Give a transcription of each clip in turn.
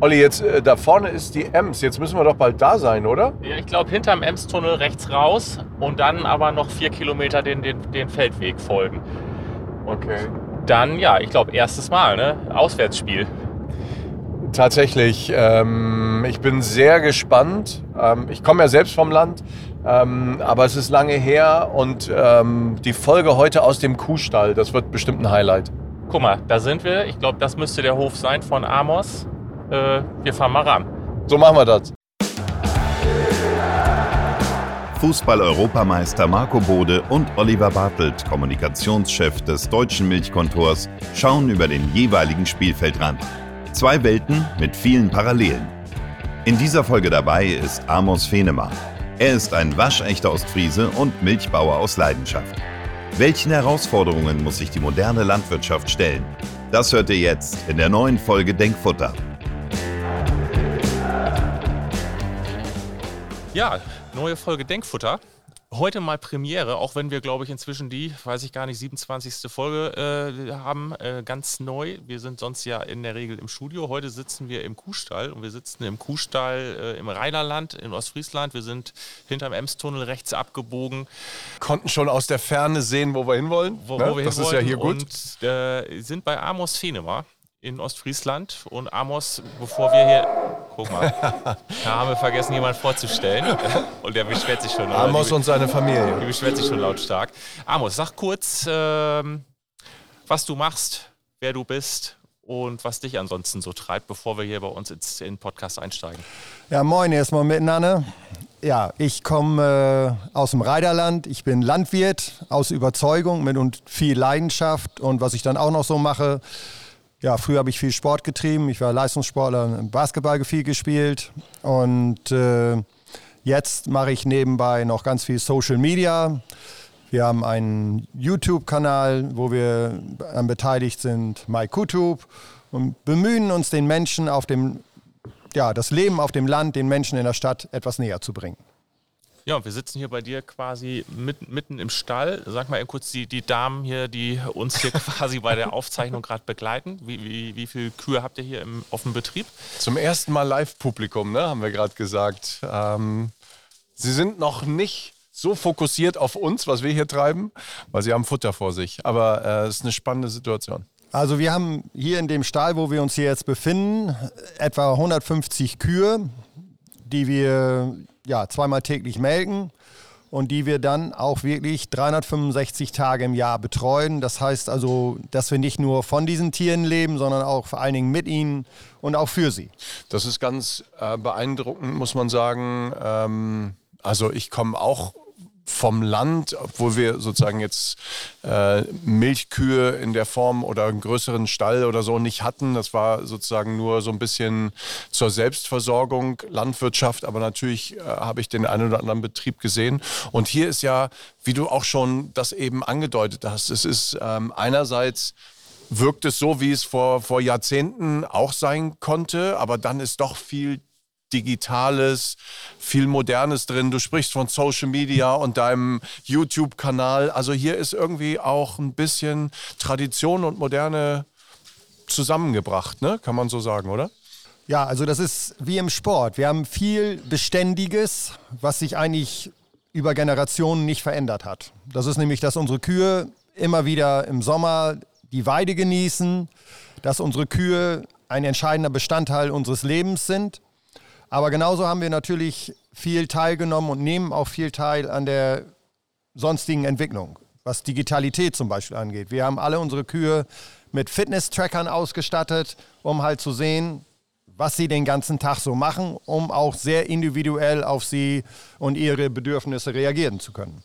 Olli, jetzt äh, da vorne ist die Ems. Jetzt müssen wir doch bald da sein, oder? Ja, ich glaube, hinterm Ems-Tunnel rechts raus und dann aber noch vier Kilometer den, den, den Feldweg folgen. Okay. Dann, ja, ich glaube, erstes Mal, ne? Auswärtsspiel. Tatsächlich. Ähm, ich bin sehr gespannt. Ähm, ich komme ja selbst vom Land, ähm, aber es ist lange her und ähm, die Folge heute aus dem Kuhstall, das wird bestimmt ein Highlight. Guck mal, da sind wir. Ich glaube, das müsste der Hof sein von Amos. Äh, wir fahren mal ran. So machen wir das. Fußball-Europameister Marco Bode und Oliver Bartelt, Kommunikationschef des deutschen Milchkontors, schauen über den jeweiligen Spielfeldrand. Zwei Welten mit vielen Parallelen. In dieser Folge dabei ist Amos Fenemann. Er ist ein waschechter Ostfriese und Milchbauer aus Leidenschaft. Welchen Herausforderungen muss sich die moderne Landwirtschaft stellen? Das hört ihr jetzt in der neuen Folge Denkfutter. Ja, neue Folge Denkfutter. Heute mal Premiere, auch wenn wir, glaube ich, inzwischen die, weiß ich gar nicht, 27. Folge äh, haben, äh, ganz neu. Wir sind sonst ja in der Regel im Studio. Heute sitzen wir im Kuhstall und wir sitzen im Kuhstall äh, im Rheinerland, in Ostfriesland. Wir sind hinterm Emstunnel rechts abgebogen. Konnten schon aus der Ferne sehen, wo wir hinwollen. Wo, ne? wo wir das hin ist ja hier gut. Und äh, sind bei Amos Fenema in Ostfriesland. Und Amos, bevor wir hier. Guck mal, da haben wir vergessen, jemanden vorzustellen. Und der beschwert sich schon. Amos Die- und seine Die Familie. beschwert sich schon lautstark. Amos, sag kurz, ähm, was du machst, wer du bist und was dich ansonsten so treibt, bevor wir hier bei uns ins, in den Podcast einsteigen. Ja, moin erstmal miteinander. Ja, ich komme äh, aus dem Reiderland. Ich bin Landwirt aus Überzeugung mit und viel Leidenschaft. Und was ich dann auch noch so mache, ja, früher habe ich viel Sport getrieben. Ich war Leistungssportler, Basketball viel gespielt. Und äh, jetzt mache ich nebenbei noch ganz viel Social Media. Wir haben einen YouTube-Kanal, wo wir an beteiligt sind, MyKutub, und bemühen uns den Menschen auf dem ja, das Leben auf dem Land den Menschen in der Stadt etwas näher zu bringen. Ja, und wir sitzen hier bei dir quasi mit, mitten im Stall. Sag mal eben kurz die, die Damen hier, die uns hier quasi bei der Aufzeichnung gerade begleiten. Wie, wie, wie viele Kühe habt ihr hier im offenen Betrieb? Zum ersten Mal Live-Publikum, ne, haben wir gerade gesagt. Ähm, sie sind noch nicht so fokussiert auf uns, was wir hier treiben, weil sie haben Futter vor sich. Aber äh, es ist eine spannende Situation. Also wir haben hier in dem Stall, wo wir uns hier jetzt befinden, etwa 150 Kühe, die wir ja, zweimal täglich melken und die wir dann auch wirklich 365 Tage im Jahr betreuen. Das heißt also, dass wir nicht nur von diesen Tieren leben, sondern auch vor allen Dingen mit ihnen und auch für sie. Das ist ganz äh, beeindruckend, muss man sagen. Ähm, also ich komme auch vom Land, obwohl wir sozusagen jetzt äh, Milchkühe in der Form oder einen größeren Stall oder so nicht hatten. Das war sozusagen nur so ein bisschen zur Selbstversorgung, Landwirtschaft, aber natürlich äh, habe ich den einen oder anderen Betrieb gesehen. Und hier ist ja, wie du auch schon das eben angedeutet hast, es ist ähm, einerseits wirkt es so, wie es vor, vor Jahrzehnten auch sein konnte, aber dann ist doch viel Digitales, viel Modernes drin. Du sprichst von Social Media und deinem YouTube-Kanal. Also hier ist irgendwie auch ein bisschen Tradition und Moderne zusammengebracht, ne? kann man so sagen, oder? Ja, also das ist wie im Sport. Wir haben viel Beständiges, was sich eigentlich über Generationen nicht verändert hat. Das ist nämlich, dass unsere Kühe immer wieder im Sommer die Weide genießen, dass unsere Kühe ein entscheidender Bestandteil unseres Lebens sind. Aber genauso haben wir natürlich viel teilgenommen und nehmen auch viel teil an der sonstigen Entwicklung, was Digitalität zum Beispiel angeht. Wir haben alle unsere Kühe mit Fitness-Trackern ausgestattet, um halt zu sehen, was sie den ganzen Tag so machen, um auch sehr individuell auf sie und ihre Bedürfnisse reagieren zu können.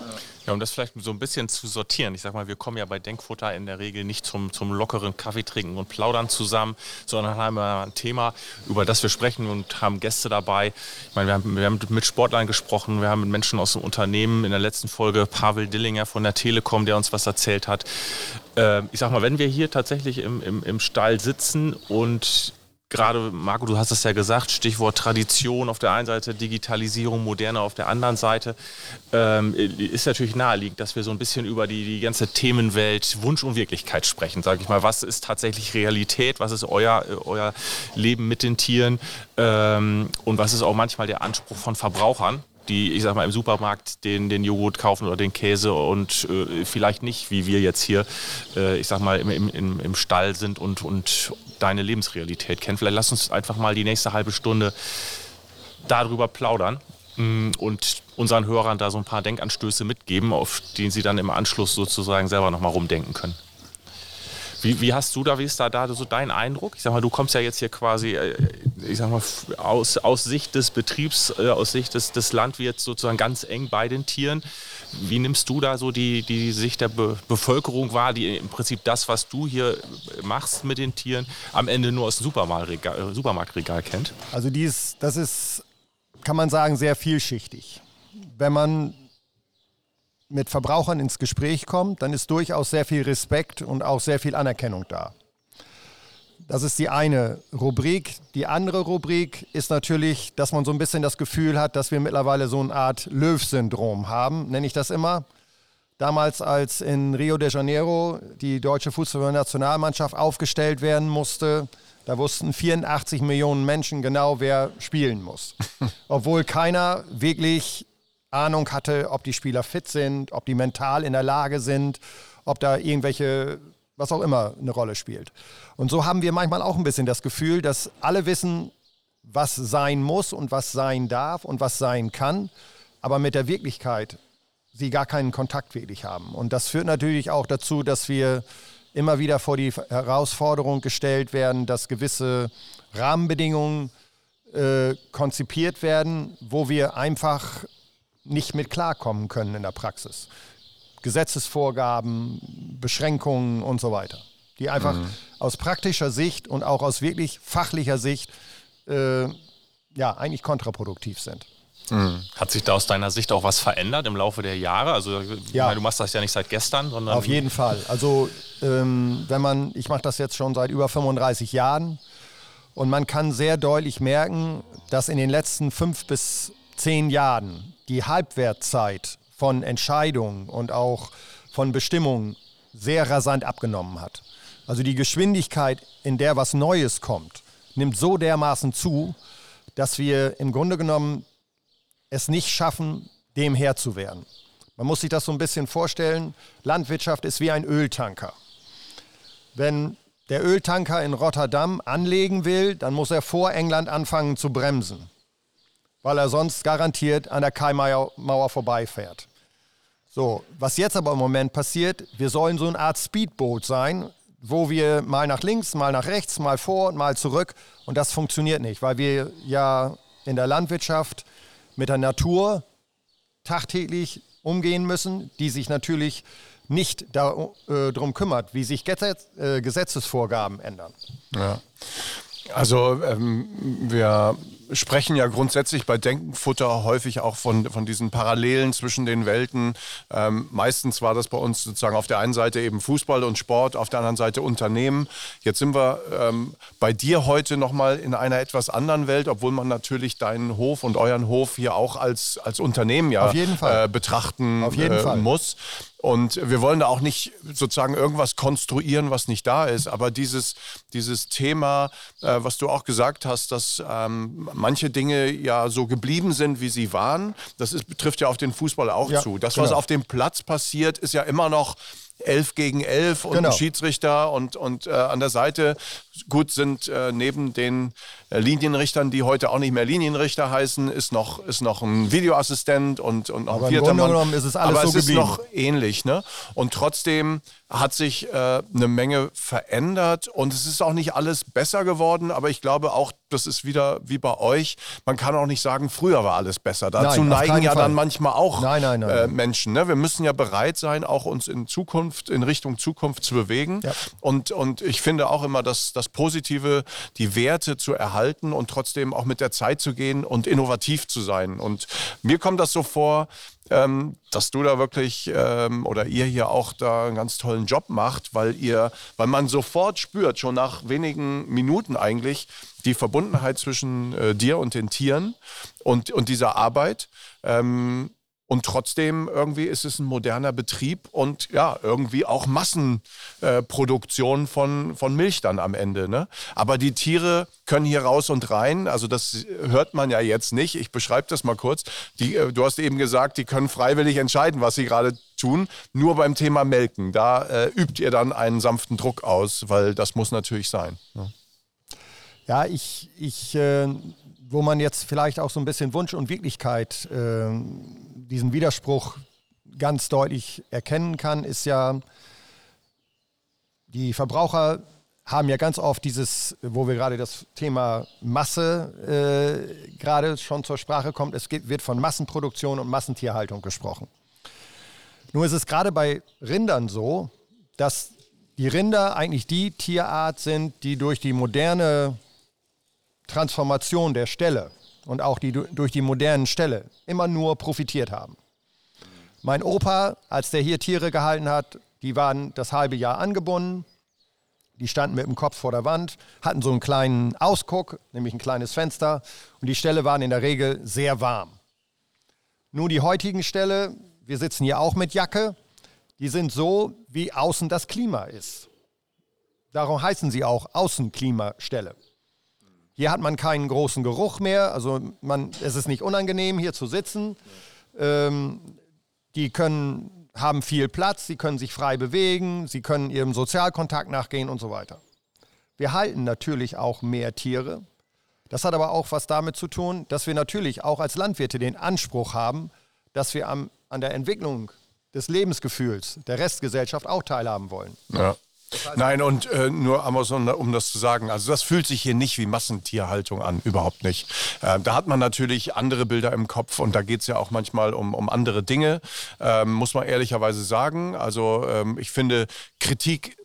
Ja, um das vielleicht so ein bisschen zu sortieren. Ich sag mal, wir kommen ja bei Denkfutter in der Regel nicht zum, zum lockeren Kaffee trinken und plaudern zusammen, sondern haben wir ein Thema, über das wir sprechen und haben Gäste dabei. Ich meine, wir haben, wir haben mit Sportlern gesprochen, wir haben mit Menschen aus dem Unternehmen. In der letzten Folge Pavel Dillinger von der Telekom, der uns was erzählt hat. Ähm, ich sag mal, wenn wir hier tatsächlich im, im, im Stall sitzen und gerade, Marco, du hast es ja gesagt, Stichwort Tradition auf der einen Seite, Digitalisierung, Moderne auf der anderen Seite, ähm, ist natürlich naheliegend, dass wir so ein bisschen über die, die ganze Themenwelt Wunsch und Wirklichkeit sprechen, sage ich mal. Was ist tatsächlich Realität? Was ist euer, euer Leben mit den Tieren? Ähm, und was ist auch manchmal der Anspruch von Verbrauchern? die, ich sag mal, im Supermarkt den, den Joghurt kaufen oder den Käse und äh, vielleicht nicht, wie wir jetzt hier, äh, ich sag mal, im, im, im Stall sind und, und deine Lebensrealität kennen. Vielleicht lass uns einfach mal die nächste halbe Stunde darüber plaudern mm, und unseren Hörern da so ein paar Denkanstöße mitgeben, auf die sie dann im Anschluss sozusagen selber nochmal rumdenken können. Wie, wie, hast du da, wie ist da, da so dein Eindruck? Ich sag mal, du kommst ja jetzt hier quasi, äh, ich sag mal, aus, aus Sicht des Betriebs, äh, aus Sicht des, des Landwirts sozusagen ganz eng bei den Tieren. Wie nimmst du da so die, die Sicht der Be Bevölkerung wahr, die im Prinzip das, was du hier machst mit den Tieren, am Ende nur aus dem Supermarktregal, Supermarktregal kennt? Also dies, das ist, kann man sagen, sehr vielschichtig. Wenn man mit Verbrauchern ins Gespräch kommt, dann ist durchaus sehr viel Respekt und auch sehr viel Anerkennung da. Das ist die eine Rubrik. Die andere Rubrik ist natürlich, dass man so ein bisschen das Gefühl hat, dass wir mittlerweile so eine Art Löw-Syndrom haben, nenne ich das immer. Damals, als in Rio de Janeiro die deutsche Fußballnationalmannschaft aufgestellt werden musste, da wussten 84 Millionen Menschen genau, wer spielen muss. Obwohl keiner wirklich Ahnung hatte, ob die Spieler fit sind, ob die mental in der Lage sind, ob da irgendwelche, was auch immer, eine Rolle spielt. Und so haben wir manchmal auch ein bisschen das Gefühl, dass alle wissen, was sein muss und was sein darf und was sein kann, aber mit der Wirklichkeit sie gar keinen Kontakt wirklich haben. Und das führt natürlich auch dazu, dass wir immer wieder vor die Herausforderung gestellt werden, dass gewisse Rahmenbedingungen äh, konzipiert werden, wo wir einfach nicht mit klarkommen können in der Praxis. Gesetzesvorgaben, Beschränkungen und so weiter, die einfach mhm. aus praktischer Sicht und auch aus wirklich fachlicher Sicht äh, ja eigentlich kontraproduktiv sind. Mhm. Hat sich da aus deiner Sicht auch was verändert im Laufe der Jahre? Also ja. Meine, du machst das ja nicht seit gestern, sondern auf jeden Fall. Also ähm, wenn man, ich mache das jetzt schon seit über 35 Jahren und man kann sehr deutlich merken, dass in den letzten fünf bis zehn Jahren die Halbwertzeit von Entscheidungen und auch von Bestimmungen sehr rasant abgenommen hat. Also die Geschwindigkeit, in der was Neues kommt, nimmt so dermaßen zu, dass wir im Grunde genommen es nicht schaffen, dem Herr zu werden. Man muss sich das so ein bisschen vorstellen. Landwirtschaft ist wie ein Öltanker. Wenn der Öltanker in Rotterdam anlegen will, dann muss er vor England anfangen zu bremsen weil er sonst garantiert an der Kaimauer vorbeifährt. So, was jetzt aber im Moment passiert, wir sollen so eine Art Speedboot sein, wo wir mal nach links, mal nach rechts, mal vor, mal zurück und das funktioniert nicht, weil wir ja in der Landwirtschaft mit der Natur tagtäglich umgehen müssen, die sich natürlich nicht darum äh, kümmert, wie sich Gesetz, äh, Gesetzesvorgaben ändern. Ja. Also ähm, wir sprechen ja grundsätzlich bei Denkenfutter häufig auch von, von diesen Parallelen zwischen den Welten. Ähm, meistens war das bei uns sozusagen auf der einen Seite eben Fußball und Sport, auf der anderen Seite Unternehmen. Jetzt sind wir ähm, bei dir heute nochmal in einer etwas anderen Welt, obwohl man natürlich deinen Hof und euren Hof hier auch als, als Unternehmen ja äh, betrachten äh, muss. Und wir wollen da auch nicht sozusagen irgendwas konstruieren, was nicht da ist. Aber dieses, dieses Thema, äh, was du auch gesagt hast, dass ähm, manche Dinge ja so geblieben sind, wie sie waren, das ist, betrifft ja auf den Fußball auch ja, zu. Das, genau. was auf dem Platz passiert, ist ja immer noch 11 gegen 11 und genau. ein Schiedsrichter und, und äh, an der Seite gut sind äh, neben den Linienrichtern, die heute auch nicht mehr Linienrichter heißen, ist noch, ist noch ein Videoassistent und, und noch Aber ein vierter im Grunde Mann. ist es alles Aber so es geblieben. ist noch ähnlich. Ne? Und trotzdem hat sich äh, eine Menge verändert und es ist auch nicht alles besser geworden, aber ich glaube auch, das ist wieder wie bei euch, man kann auch nicht sagen, früher war alles besser. Dazu nein, neigen ja Fall. dann manchmal auch nein, nein, äh, Menschen. Ne? Wir müssen ja bereit sein, auch uns in Zukunft, in Richtung Zukunft zu bewegen. Ja. Und, und ich finde auch immer, dass das Positive, die Werte zu erhalten, halten und trotzdem auch mit der Zeit zu gehen und innovativ zu sein. Und mir kommt das so vor, ähm, dass du da wirklich ähm, oder ihr hier auch da einen ganz tollen Job macht, weil ihr, weil man sofort spürt, schon nach wenigen Minuten eigentlich, die Verbundenheit zwischen äh, dir und den Tieren und, und dieser Arbeit. Ähm, und trotzdem irgendwie ist es ein moderner Betrieb und ja, irgendwie auch Massenproduktion äh, von, von Milch dann am Ende. Ne? Aber die Tiere können hier raus und rein. Also das hört man ja jetzt nicht. Ich beschreibe das mal kurz. Die, äh, du hast eben gesagt, die können freiwillig entscheiden, was sie gerade tun. Nur beim Thema Melken, da äh, übt ihr dann einen sanften Druck aus, weil das muss natürlich sein. Ne? Ja, ich, ich äh, wo man jetzt vielleicht auch so ein bisschen Wunsch und Wirklichkeit äh, diesen Widerspruch ganz deutlich erkennen kann, ist ja, die Verbraucher haben ja ganz oft dieses, wo wir gerade das Thema Masse äh, gerade schon zur Sprache kommt, es geht, wird von Massenproduktion und Massentierhaltung gesprochen. Nur ist es gerade bei Rindern so, dass die Rinder eigentlich die Tierart sind, die durch die moderne Transformation der Ställe und auch die, durch die modernen Ställe immer nur profitiert haben. Mein Opa, als der hier Tiere gehalten hat, die waren das halbe Jahr angebunden, die standen mit dem Kopf vor der Wand, hatten so einen kleinen Ausguck, nämlich ein kleines Fenster und die Ställe waren in der Regel sehr warm. Nun die heutigen Ställe, wir sitzen hier auch mit Jacke, die sind so, wie außen das Klima ist. Darum heißen sie auch Außenklimaställe. Hier hat man keinen großen Geruch mehr, also man, es ist nicht unangenehm, hier zu sitzen. Ähm, die können, haben viel Platz, sie können sich frei bewegen, sie können ihrem Sozialkontakt nachgehen und so weiter. Wir halten natürlich auch mehr Tiere. Das hat aber auch was damit zu tun, dass wir natürlich auch als Landwirte den Anspruch haben, dass wir am, an der Entwicklung des Lebensgefühls der Restgesellschaft auch teilhaben wollen. Ja. Nein, und äh, nur Amazon, um das zu sagen, also das fühlt sich hier nicht wie Massentierhaltung an, überhaupt nicht. Äh, da hat man natürlich andere Bilder im Kopf und da geht es ja auch manchmal um, um andere Dinge, ähm, muss man ehrlicherweise sagen. Also ähm, ich finde, Kritik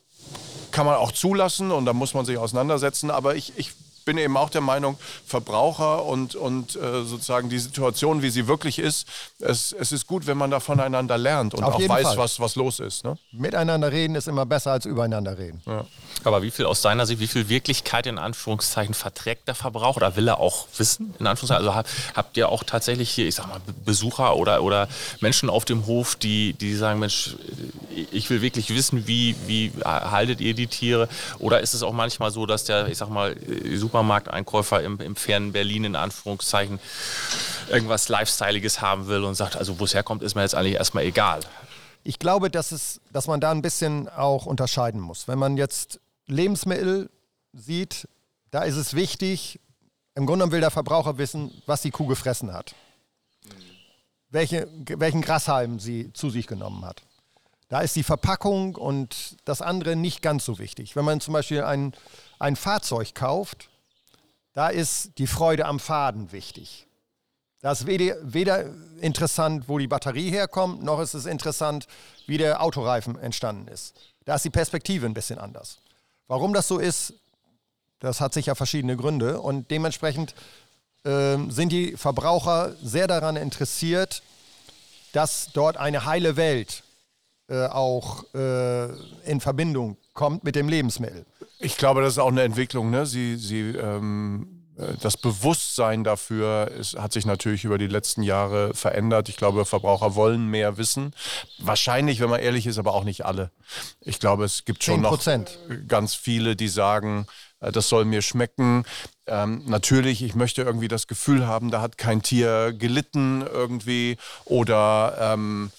kann man auch zulassen und da muss man sich auseinandersetzen, aber ich, ich bin eben auch der Meinung, Verbraucher und, und äh, sozusagen die Situation, wie sie wirklich ist, es, es ist gut, wenn man da voneinander lernt und Auf auch weiß, was, was los ist. Ne? Miteinander reden ist immer besser als übereinander reden. Ja. Aber wie viel aus seiner Sicht, wie viel Wirklichkeit in Anführungszeichen verträgt der Verbraucher oder will er auch wissen? In Anführungszeichen, also habt ihr auch tatsächlich hier, ich sag mal, Besucher oder, oder Menschen auf dem Hof, die, die sagen, Mensch, ich will wirklich wissen, wie, wie haltet ihr die Tiere? Oder ist es auch manchmal so, dass der, ich sag mal, super Supermarkteinkäufer im, im fernen Berlin in Anführungszeichen irgendwas Lifestyleiges haben will und sagt, also wo es herkommt, ist mir jetzt eigentlich erstmal egal. Ich glaube, dass, es, dass man da ein bisschen auch unterscheiden muss. Wenn man jetzt Lebensmittel sieht, da ist es wichtig, im Grunde will der Verbraucher wissen, was die Kuh gefressen hat. Welche, welchen Grashalm sie zu sich genommen hat. Da ist die Verpackung und das andere nicht ganz so wichtig. Wenn man zum Beispiel ein, ein Fahrzeug kauft, da ist die Freude am Faden wichtig. Da ist weder, interessant, wo die Batterie herkommt, noch ist es interessant, wie der Autoreifen entstanden ist. Da ist die Perspektive ein bisschen anders. Warum das so ist, das hat sicher verschiedene Gründe und dementsprechend äh, sind die Verbraucher sehr daran interessiert, dass dort eine heile Welt äh, auch äh, in Verbindung kommt mit dem Lebensmittel. Ich glaube, das ist auch eine Entwicklung. Ne? Sie, sie, ähm, äh, das Bewusstsein dafür ist, hat sich natürlich über die letzten Jahre verändert. Ich glaube, Verbraucher wollen mehr wissen. Wahrscheinlich, wenn man ehrlich ist, aber auch nicht alle. Ich glaube, es gibt schon 10%. noch ganz viele, die sagen, äh, das soll mir schmecken. Ähm, natürlich, ich möchte irgendwie das Gefühl haben, da hat kein Tier gelitten irgendwie oder ähm,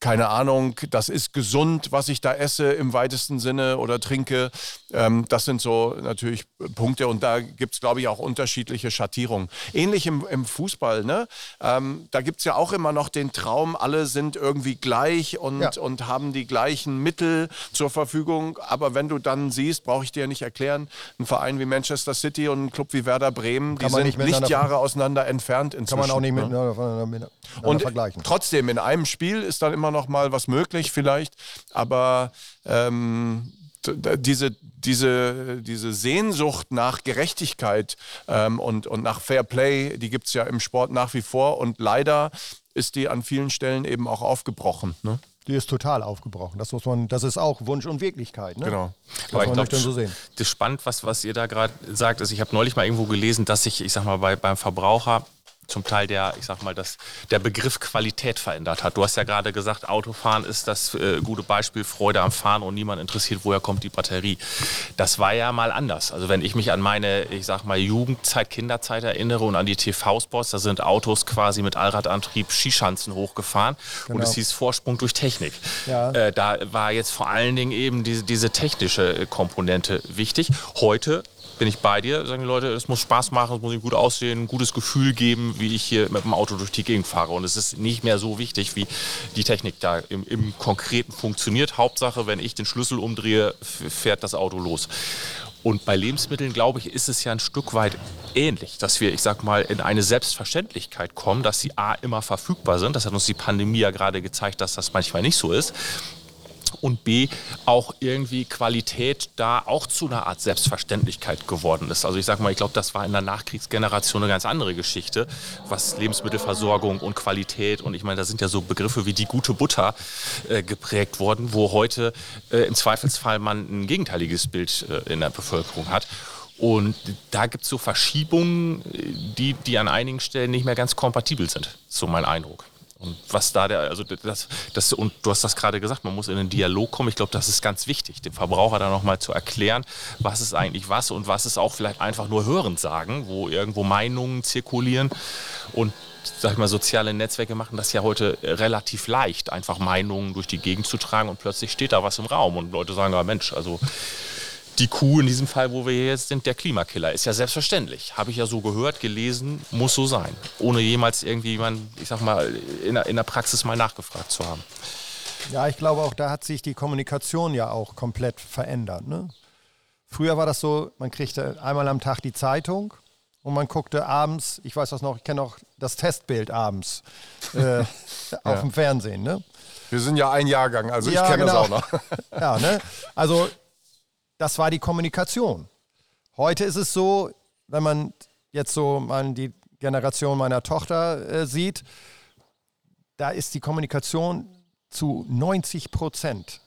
keine Ahnung, das ist gesund, was ich da esse im weitesten Sinne oder trinke. Ähm, das sind so natürlich Punkte und da gibt es, glaube ich, auch unterschiedliche Schattierungen. Ähnlich im, im Fußball, ne? Ähm, da gibt es ja auch immer noch den Traum, alle sind irgendwie gleich und, ja. und haben die gleichen Mittel zur Verfügung. Aber wenn du dann siehst, brauche ich dir ja nicht erklären, ein Verein wie Manchester City und ein Club wie Werder Bremen, die sind nicht Jahre auseinander entfernt inzwischen. Kann man auch nicht ne? miteinander, miteinander und vergleichen. Trotzdem, in einem Spiel ist dann immer noch mal was möglich vielleicht, aber ähm, diese, diese, diese Sehnsucht nach Gerechtigkeit ähm, und, und nach Fair Play, die gibt es ja im Sport nach wie vor und leider ist die an vielen Stellen eben auch aufgebrochen. Ne? Die ist total aufgebrochen. Das muss man, das ist auch Wunsch und Wirklichkeit. Ne? Genau. Das Aber ich glaube, so sehen. das spannend, was, was ihr da gerade sagt, ist, ich habe neulich mal irgendwo gelesen, dass sich, ich sag mal, bei, beim Verbraucher zum Teil der, ich sag mal, das, der Begriff Qualität verändert hat. Du hast ja gerade gesagt, Autofahren ist das äh, gute Beispiel, Freude am Fahren und niemand interessiert, woher kommt die Batterie. Das war ja mal anders. Also wenn ich mich an meine, ich sag mal, Jugendzeit, Kinderzeit erinnere und an die TV-Spots, da sind Autos quasi mit Allradantrieb Skischanzen hochgefahren genau. und es hieß Vorsprung durch Technik. Ja. Äh, da war jetzt vor allen Dingen eben diese, diese technische äh, Komponente wichtig. Heute bin ich bei dir. Sagen die Leute, es muss Spaß machen, es muss gut aussehen, ein gutes Gefühl geben, wie ich hier mit dem Auto durch die Gegend fahre. Und es ist nicht mehr so wichtig, wie die Technik da im, im Konkreten funktioniert. Hauptsache, wenn ich den Schlüssel umdrehe, fährt das Auto los. Und bei Lebensmitteln, glaube ich, ist es ja ein Stück weit ähnlich, dass wir, ich sag mal, in eine Selbstverständlichkeit kommen, dass sie A immer verfügbar sind. Das hat uns die Pandemie ja gerade gezeigt, dass das manchmal nicht so ist und B auch irgendwie Qualität da auch zu einer Art Selbstverständlichkeit geworden ist. Also ich sage mal, ich glaube, das war in der Nachkriegsgeneration eine ganz andere Geschichte, was Lebensmittelversorgung und Qualität und ich meine, da sind ja so Begriffe wie die gute Butter äh, geprägt worden, wo heute äh, im Zweifelsfall man ein gegenteiliges Bild äh, in der Bevölkerung hat. Und da gibt es so Verschiebungen, die, die an einigen Stellen nicht mehr ganz kompatibel sind, so mein Eindruck. Und was da der, also das, das, und du hast das gerade gesagt, man muss in einen Dialog kommen. Ich glaube, das ist ganz wichtig, dem Verbraucher da nochmal zu erklären, was ist eigentlich was und was ist auch vielleicht einfach nur hörend sagen, wo irgendwo Meinungen zirkulieren. Und sag ich mal, soziale Netzwerke machen das ja heute relativ leicht, einfach Meinungen durch die Gegend zu tragen und plötzlich steht da was im Raum und Leute sagen, ja Mensch, also die Kuh in diesem Fall, wo wir jetzt sind, der Klimakiller. Ist ja selbstverständlich. Habe ich ja so gehört, gelesen, muss so sein. Ohne jemals irgendwie jemand, ich sag mal, in der, in der Praxis mal nachgefragt zu haben. Ja, ich glaube auch, da hat sich die Kommunikation ja auch komplett verändert. Ne? Früher war das so, man kriegte einmal am Tag die Zeitung und man guckte abends, ich weiß das noch, ich kenne auch das Testbild abends äh, auf ja. dem Fernsehen. Ne? Wir sind ja ein Jahrgang, also ja, ich kenne genau. das auch noch. ja, ne? Also das war die Kommunikation. Heute ist es so, wenn man jetzt so mal die Generation meiner Tochter äh, sieht, da ist die Kommunikation zu 90 Prozent,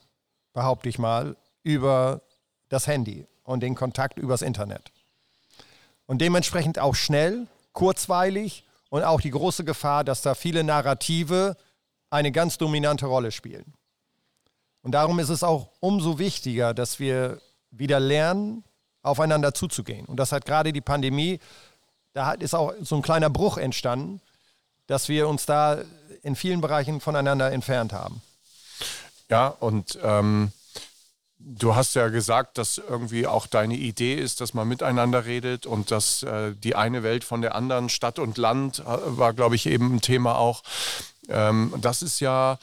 behaupte ich mal, über das Handy und den Kontakt übers Internet. Und dementsprechend auch schnell, kurzweilig und auch die große Gefahr, dass da viele Narrative eine ganz dominante Rolle spielen. Und darum ist es auch umso wichtiger, dass wir wieder lernen, aufeinander zuzugehen. Und das hat gerade die Pandemie, da ist auch so ein kleiner Bruch entstanden, dass wir uns da in vielen Bereichen voneinander entfernt haben. Ja, und ähm, du hast ja gesagt, dass irgendwie auch deine Idee ist, dass man miteinander redet und dass äh, die eine Welt von der anderen, Stadt und Land, äh, war, glaube ich, eben ein Thema auch. Ähm, das ist ja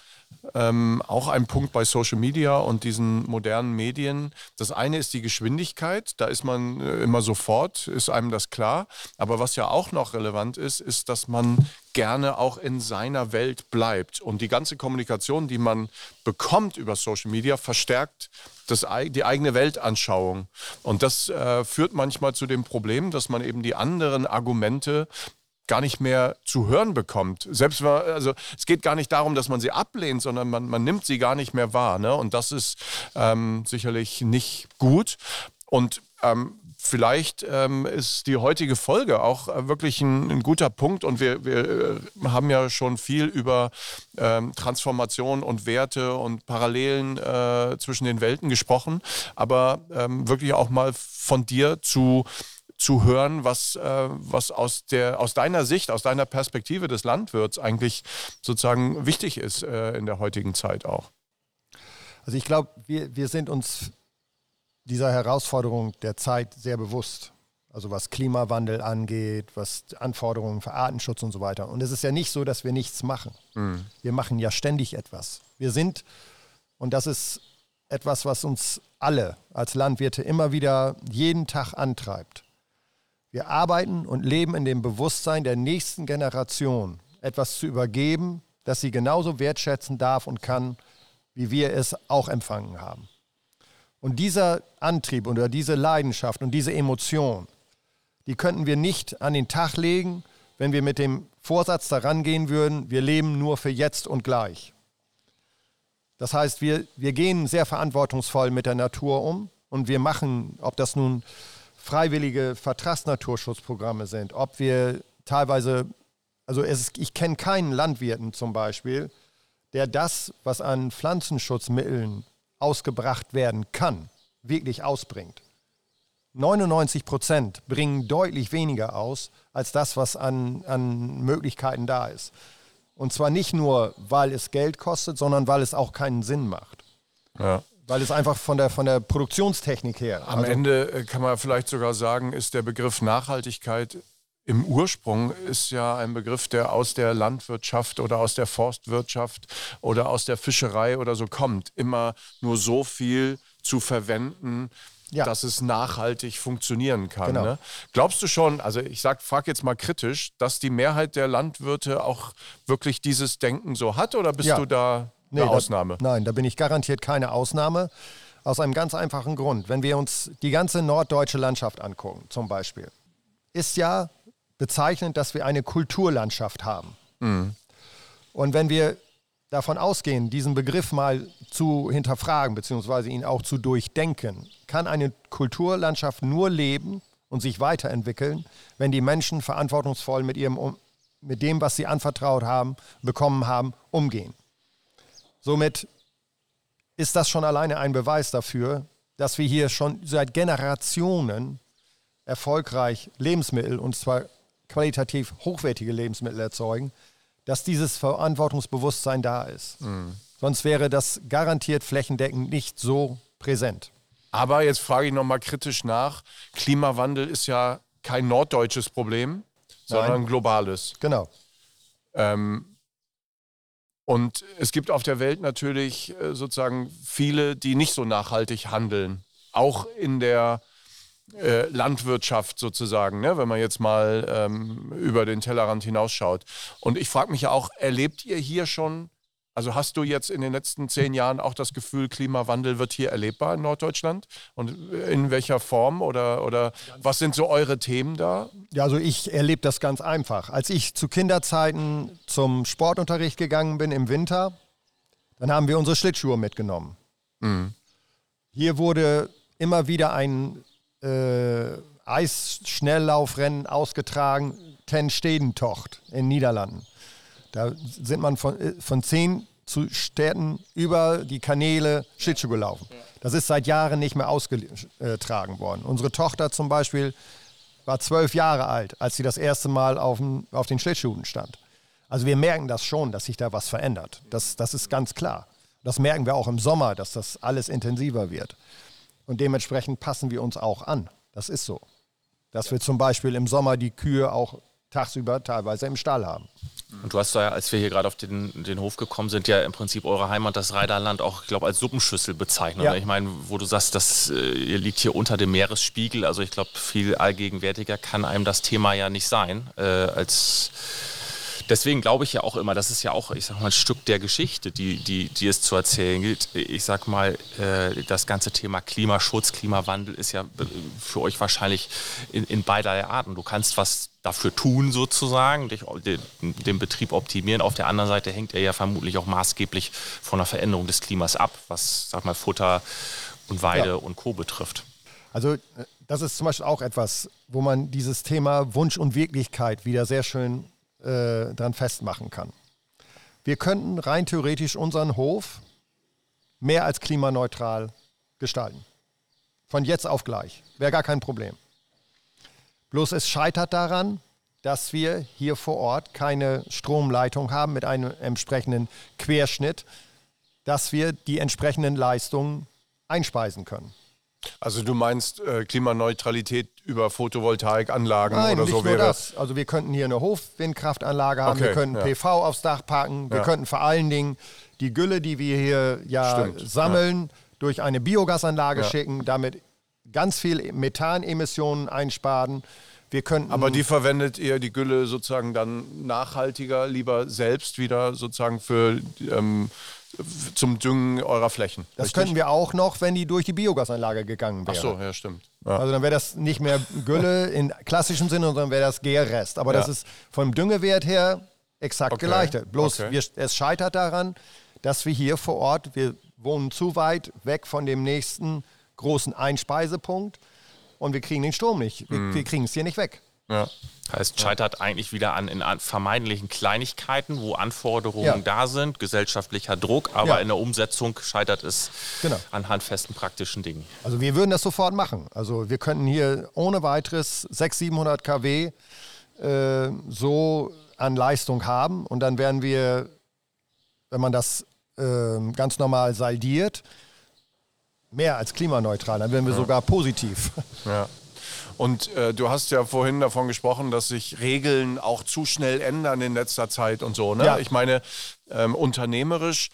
ähm, auch ein Punkt bei Social Media und diesen modernen Medien. Das eine ist die Geschwindigkeit, da ist man äh, immer sofort, ist einem das klar. Aber was ja auch noch relevant ist, ist, dass man gerne auch in seiner Welt bleibt. Und die ganze Kommunikation, die man bekommt über Social Media, verstärkt das, die eigene Weltanschauung. Und das äh, führt manchmal zu dem Problem, dass man eben die anderen Argumente gar nicht mehr zu hören bekommt. Selbst also es geht gar nicht darum, dass man sie ablehnt, sondern man, man nimmt sie gar nicht mehr wahr. Ne? Und das ist ähm, sicherlich nicht gut. Und ähm, vielleicht ähm, ist die heutige Folge auch äh, wirklich ein, ein, guter Punkt und wir, wir äh, haben ja schon viel über ähm, Transformation und Werte und Parallelen äh, zwischen den Welten gesprochen, aber ähm, wirklich auch mal von dir zu zu hören, was, äh, was aus, der, aus deiner Sicht, aus deiner Perspektive des Landwirts eigentlich sozusagen wichtig ist äh, in der heutigen Zeit auch. Also ich glaube, wir, wir sind uns dieser Herausforderung der Zeit sehr bewusst. Also was Klimawandel angeht, was Anforderungen für Artenschutz und so weiter. Und es ist ja nicht so, dass wir nichts machen. Mhm. Wir machen ja ständig etwas. Wir sind, und das ist etwas, was uns alle als Landwirte immer wieder jeden Tag antreibt. Wir arbeiten und leben in dem Bewusstsein der nächsten Generation, etwas zu übergeben, das sie genauso wertschätzen darf und kann, wie wir es auch empfangen haben. Und dieser Antrieb oder diese Leidenschaft und diese Emotion, die könnten wir nicht an den Tag legen, wenn wir mit dem Vorsatz daran gehen würden, wir leben nur für jetzt und gleich. Das heißt, wir, wir gehen sehr verantwortungsvoll mit der Natur um und wir machen, ob das nun freiwillige Vertragsnaturschutzprogramme sind, ob wir teilweise, also es, ich kenne keinen Landwirten zum Beispiel, der das, was an Pflanzenschutzmitteln ausgebracht werden kann, wirklich ausbringt. 99 Prozent bringen deutlich weniger aus als das, was an, an Möglichkeiten da ist. Und zwar nicht nur, weil es Geld kostet, sondern weil es auch keinen Sinn macht. Ja. Weil es einfach von der, von der Produktionstechnik her. Am also Ende äh, kann man vielleicht sogar sagen, ist der Begriff Nachhaltigkeit im Ursprung ist ja ein Begriff, der aus der Landwirtschaft oder aus der Forstwirtschaft oder aus der Fischerei oder so kommt. Immer nur so viel zu verwenden, ja. dass es nachhaltig funktionieren kann. Genau. Ne? Glaubst du schon, also ich sag, frag jetzt mal kritisch, dass die Mehrheit der Landwirte auch wirklich dieses Denken so hat oder bist ja. du da eine nee, Ausnahme? Da, nein, da bin ich garantiert keine Ausnahme. Aus einem ganz einfachen Grund. Wenn wir uns die ganze norddeutsche Landschaft angucken, zum Beispiel, ist ja bezeichnend, dass wir eine Kulturlandschaft haben. Mhm. Und wenn wir davon ausgehen, diesen Begriff mal zu hinterfragen, beziehungsweise ihn auch zu durchdenken, kann eine Kulturlandschaft nur leben und sich weiterentwickeln, wenn die Menschen verantwortungsvoll mit, ihrem, mit dem, was sie anvertraut haben, bekommen haben, umgehen. Somit ist das schon alleine ein Beweis dafür, dass wir hier schon seit Generationen erfolgreich Lebensmittel, und zwar qualitativ hochwertige Lebensmittel erzeugen, dass dieses Verantwortungsbewusstsein da ist. Mhm. Sonst wäre das garantiert flächendeckend nicht so präsent. Aber jetzt frage ich nochmal kritisch nach. Klimawandel ist ja kein norddeutsches Problem, sondern ein globales. Genau. Ähm, und es gibt auf der Welt natürlich äh, sozusagen viele, die nicht so nachhaltig handeln. Auch in der äh, Landwirtschaft sozusagen, ne? wenn man jetzt mal ähm, über den Tellerrand hinausschaut. Und ich frage mich ja auch, erlebt ihr hier schon, also hast du jetzt in den letzten zehn Jahren auch das Gefühl, Klimawandel wird hier erlebbar in Norddeutschland? Und in welcher Form oder, oder was sind so eure Themen da? Ja, also ich erlebe das ganz einfach. Als ich zu Kinderzeiten zum Sportunterricht gegangen bin im Winter, dann haben wir unsere Schlittschuhe mitgenommen. Mhm. Hier wurde immer wieder ein äh, Eisschnelllaufrennen ausgetragen, Ten Stedentocht in Niederlanden. Da sind man von, äh, von zehn zu Städten über die Kanäle Schlittschuh gelaufen. Das ist seit Jahren nicht mehr ausgetragen worden. Unsere Tochter zum Beispiel war zwölf Jahre alt, als sie das erste Mal auf, den, auf den Schlittschuhen stand. Also wir merken das schon, dass sich da was verändert. Das, das ist ganz klar. Das merken wir auch im Sommer, dass das alles intensiver wird. Und dementsprechend passen wir uns auch an. Das ist so. Dass wir zum Beispiel im Sommer die Kühe auch tagsüber teilweise im Stall haben. Und du hast da, als wir hier gerade auf den, den Hof gekommen sind, ja im Prinzip eure Heimat, das Reiderland, auch, ich glaube, als Suppenschüssel bezeichnet. Ja. Ich meine, wo du sagst, das äh, ihr liegt hier unter dem Meeresspiegel. Also ich glaube, viel allgegenwärtiger kann einem das Thema ja nicht sein, äh, als deswegen glaube ich ja auch immer, das ist ja auch, ich sag mal, ein Stück der Geschichte, die, die, die es zu erzählen gilt. Ich sag mal, äh, das ganze Thema Klimaschutz, Klimawandel ist ja für euch wahrscheinlich in, in beiderlei Arten. Du kannst was dafür tun, sozusagen, dich, den, den Betrieb optimieren. Auf der anderen Seite hängt er ja vermutlich auch maßgeblich von der Veränderung des Klimas ab, was, sag mal, Futter und Weide ja. und Co. betrifft. Also äh, das ist zum Beispiel auch etwas, wo man dieses Thema Wunsch und Wirklichkeit wieder sehr schön äh, dran festmachen kann. Wir könnten rein theoretisch unseren Hof mehr als klimaneutral gestalten. Von jetzt auf gleich. Wäre gar kein Problem. Bloß es scheitert daran, dass wir hier vor Ort keine Stromleitung haben mit einem entsprechenden Querschnitt, dass wir die entsprechenden Leistungen einspeisen können. Also du meinst äh, Klimaneutralität über Photovoltaikanlagen Nein, oder nicht so nur wäre das. Also wir könnten hier eine Hofwindkraftanlage haben, okay, wir könnten ja. PV aufs Dach packen, wir ja. könnten vor allen Dingen die Gülle, die wir hier ja Stimmt, sammeln, ja. durch eine Biogasanlage schicken, damit ganz viel Methanemissionen einsparen. Wir könnten Aber die verwendet ihr die Gülle sozusagen dann nachhaltiger, lieber selbst wieder sozusagen für ähm, zum Düngen eurer Flächen. Das richtig? könnten wir auch noch, wenn die durch die Biogasanlage gegangen wäre. Ach so, ja, stimmt. Ja. Also dann wäre das nicht mehr Gülle in klassischem Sinne, sondern wäre das Gärrest. Aber ja. das ist vom Düngewert her exakt okay. gleich. Bloß okay. wir, es scheitert daran, dass wir hier vor Ort, wir wohnen zu weit weg von dem nächsten großen Einspeisepunkt und wir kriegen den Strom nicht. Wir, mm. wir kriegen es hier nicht weg. Ja. Heißt, scheitert eigentlich wieder an, in vermeintlichen Kleinigkeiten, wo Anforderungen ja. da sind, gesellschaftlicher Druck, aber ja. in der Umsetzung scheitert es genau. an handfesten praktischen Dingen. Also wir würden das sofort machen. Also wir könnten hier ohne weiteres 600, 700 kW äh, so an Leistung haben und dann wären wir, wenn man das äh, ganz normal saldiert, mehr als klimaneutral, dann wären wir ja. sogar positiv. Ja. Und äh, du hast ja vorhin davon gesprochen, dass sich Regeln auch zu schnell ändern in letzter Zeit und so. Ne? Ja. Ich meine, ähm, unternehmerisch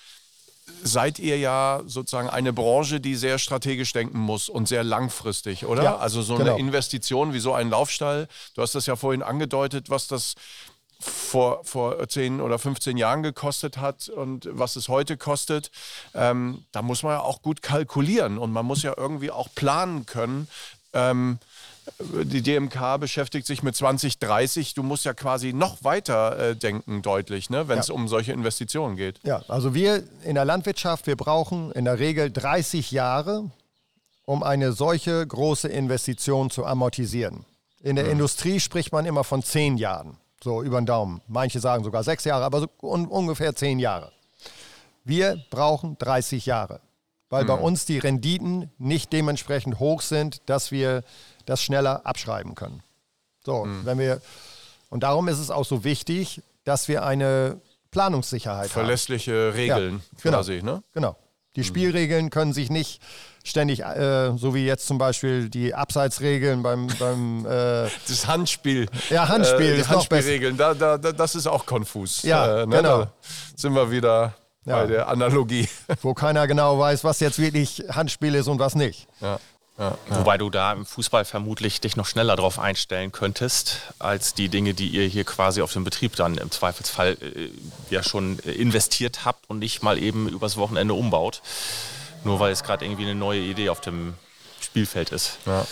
seid ihr ja sozusagen eine Branche, die sehr strategisch denken muss und sehr langfristig, oder? Ja, also so genau. eine Investition wie so ein Laufstall. Du hast das ja vorhin angedeutet, was das vor, vor 10 oder 15 Jahren gekostet hat und was es heute kostet, ähm, da muss man ja auch gut kalkulieren und man muss ja irgendwie auch planen können. Ähm, die DMK beschäftigt sich mit 2030. Du musst ja quasi noch weiter äh, denken, deutlich, ne, wenn es ja. um solche Investitionen geht. Ja, also wir in der Landwirtschaft, wir brauchen in der Regel 30 Jahre, um eine solche große Investition zu amortisieren. In der mhm. Industrie spricht man immer von 10 Jahren, so über den Daumen. Manche sagen sogar 6 Jahre, aber so un ungefähr 10 Jahre. Wir brauchen 30 Jahre, weil mhm. bei uns die Renditen nicht dementsprechend hoch sind, dass wir das schneller abschreiben können. So, mhm. wenn wir, und darum ist es auch so wichtig, dass wir eine Planungssicherheit Verlässliche haben. Verlässliche Regeln ja, genau, quasi, ne? Genau. Die mhm. Spielregeln können sich nicht ständig, äh, so wie jetzt zum Beispiel die Abseitsregeln beim, beim äh, das Handspiel. Ja, Handspiel. Äh, die Handspielregeln, da, da, das ist auch konfus. Ja, äh, ne? genau. Da sind wir wieder ja. bei der Analogie. Wo keiner genau weiß, was jetzt wirklich Handspiel ist und was nicht. Ja. Ja, Wobei du da im Fußball vermutlich dich noch schneller darauf einstellen könntest, als die Dinge, die ihr hier quasi auf dem Betrieb dann im Zweifelsfall äh, ja schon investiert habt und nicht mal eben übers Wochenende umbaut. Nur weil es gerade irgendwie eine neue Idee auf dem Spielfeld ist. Ja.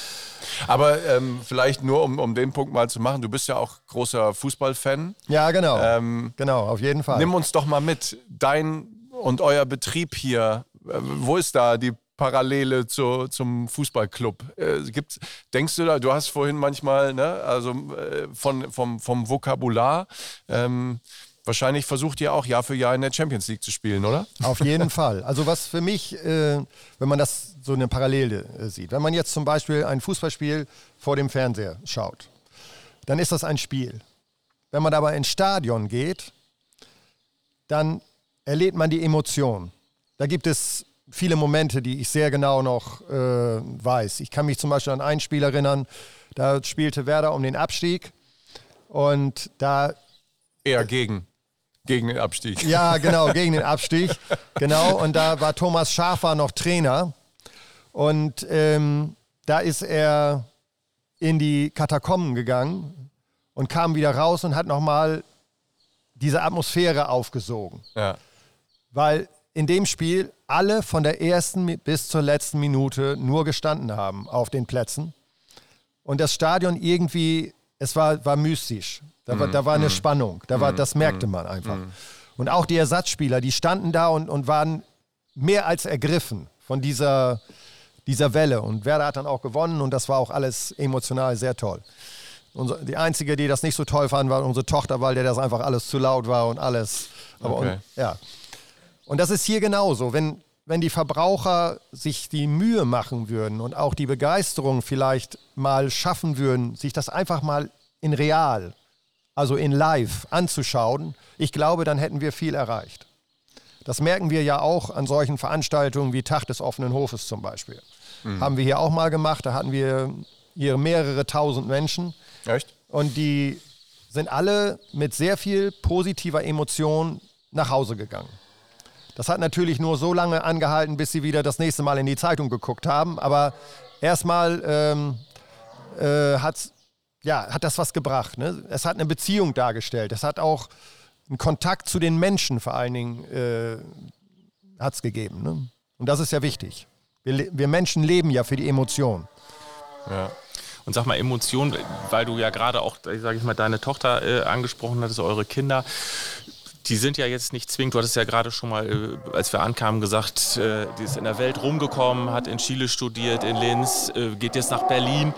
Aber ähm, vielleicht nur, um, um den Punkt mal zu machen, du bist ja auch großer Fußballfan. Ja, genau. Ähm, genau, auf jeden Fall. Nimm uns doch mal mit. Dein und euer Betrieb hier, äh, wo ist da die Parallele zu, zum Fußballclub. Äh, gibt's, denkst du da, du hast vorhin manchmal, ne, also äh, von, vom, vom Vokabular, ähm, wahrscheinlich versucht ihr auch Jahr für Jahr in der Champions League zu spielen, oder? Auf jeden Fall. Also was für mich, äh, wenn man das so eine Parallele äh, sieht, wenn man jetzt zum Beispiel ein Fußballspiel vor dem Fernseher schaut, dann ist das ein Spiel. Wenn man aber ins Stadion geht, dann erlebt man die Emotion. Da gibt es viele Momente, die ich sehr genau noch äh, weiß. Ich kann mich zum Beispiel an ein Spiel erinnern, da spielte Werder um den Abstieg und da... Eher gegen. Gegen den Abstieg. Ja, genau, gegen den Abstieg. Genau, und da war Thomas Schafer noch Trainer. Und ähm, da ist er in die Katakomben gegangen und kam wieder raus und hat nochmal diese Atmosphäre aufgesogen. Ja. Weil in dem Spiel alle von der ersten bis zur letzten Minute nur gestanden haben auf den Plätzen. Und das Stadion irgendwie, es war, war mystisch. Da, mm, war, da war eine mm, Spannung. Da war, mm, das merkte man einfach. Und auch die Ersatzspieler, die standen da und, und waren mehr als ergriffen von dieser, dieser Welle. Und Werder hat dann auch gewonnen und das war auch alles emotional sehr toll. Unsere, die einzige, die das nicht so toll fand, war unsere Tochter, weil der das einfach alles zu laut war und alles. Aber okay. und, ja. Und das ist hier genauso. Wenn, wenn die Verbraucher sich die Mühe machen würden und auch die Begeisterung vielleicht mal schaffen würden, sich das einfach mal in real, also in live anzuschauen, ich glaube, dann hätten wir viel erreicht. Das merken wir ja auch an solchen Veranstaltungen wie Tag des offenen Hofes zum Beispiel. Mhm. Haben wir hier auch mal gemacht, da hatten wir hier mehrere tausend Menschen. Echt? Und die sind alle mit sehr viel positiver Emotion nach Hause gegangen. Das hat natürlich nur so lange angehalten, bis sie wieder das nächste Mal in die Zeitung geguckt haben. Aber erstmal ähm, äh, ja, hat das was gebracht. Ne? Es hat eine Beziehung dargestellt. Es hat auch einen Kontakt zu den Menschen vor allen Dingen äh, hat es gegeben. Ne? Und das ist ja wichtig. Wir, wir Menschen leben ja für die Emotion. Ja. Und sag mal, Emotionen, weil du ja gerade auch, sage ich mal, deine Tochter äh, angesprochen hattest, eure Kinder die sind ja jetzt nicht zwingend, du hattest ja gerade schon mal, äh, als wir ankamen, gesagt, äh, die ist in der Welt rumgekommen, hat in Chile studiert, in Linz, äh, geht jetzt nach Berlin.